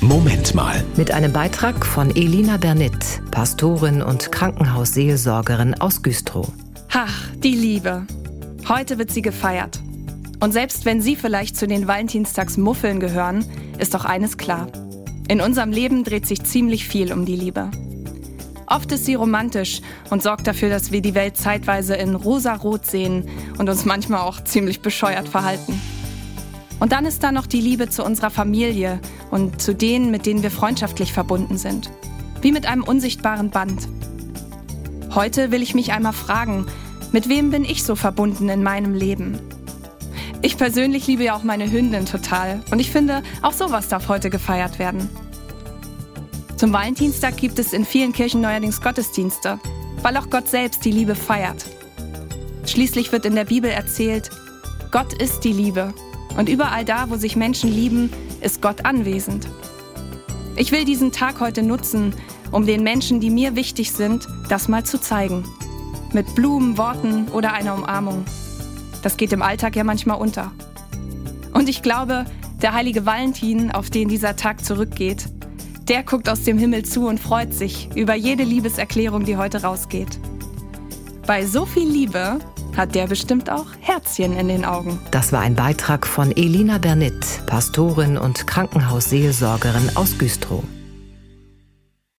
Moment mal. Mit einem Beitrag von Elina Bernit, Pastorin und Krankenhausseelsorgerin aus Güstrow. Ach, die Liebe. Heute wird sie gefeiert. Und selbst wenn Sie vielleicht zu den Valentinstagsmuffeln gehören, ist doch eines klar. In unserem Leben dreht sich ziemlich viel um die Liebe. Oft ist sie romantisch und sorgt dafür, dass wir die Welt zeitweise in rosa-rot sehen und uns manchmal auch ziemlich bescheuert verhalten. Und dann ist da noch die Liebe zu unserer Familie und zu denen, mit denen wir freundschaftlich verbunden sind. Wie mit einem unsichtbaren Band. Heute will ich mich einmal fragen, mit wem bin ich so verbunden in meinem Leben? Ich persönlich liebe ja auch meine Hündin total und ich finde, auch sowas darf heute gefeiert werden. Zum Valentinstag gibt es in vielen Kirchen neuerdings Gottesdienste, weil auch Gott selbst die Liebe feiert. Schließlich wird in der Bibel erzählt, Gott ist die Liebe und überall da, wo sich Menschen lieben, ist Gott anwesend. Ich will diesen Tag heute nutzen, um den Menschen, die mir wichtig sind, das mal zu zeigen. Mit Blumen, Worten oder einer Umarmung. Das geht im Alltag ja manchmal unter. Und ich glaube, der heilige Valentin, auf den dieser Tag zurückgeht, der guckt aus dem Himmel zu und freut sich über jede Liebeserklärung, die heute rausgeht. Bei so viel Liebe hat der bestimmt auch Herzchen in den Augen. Das war ein Beitrag von Elina Bernit, Pastorin und Krankenhausseelsorgerin aus Güstrow.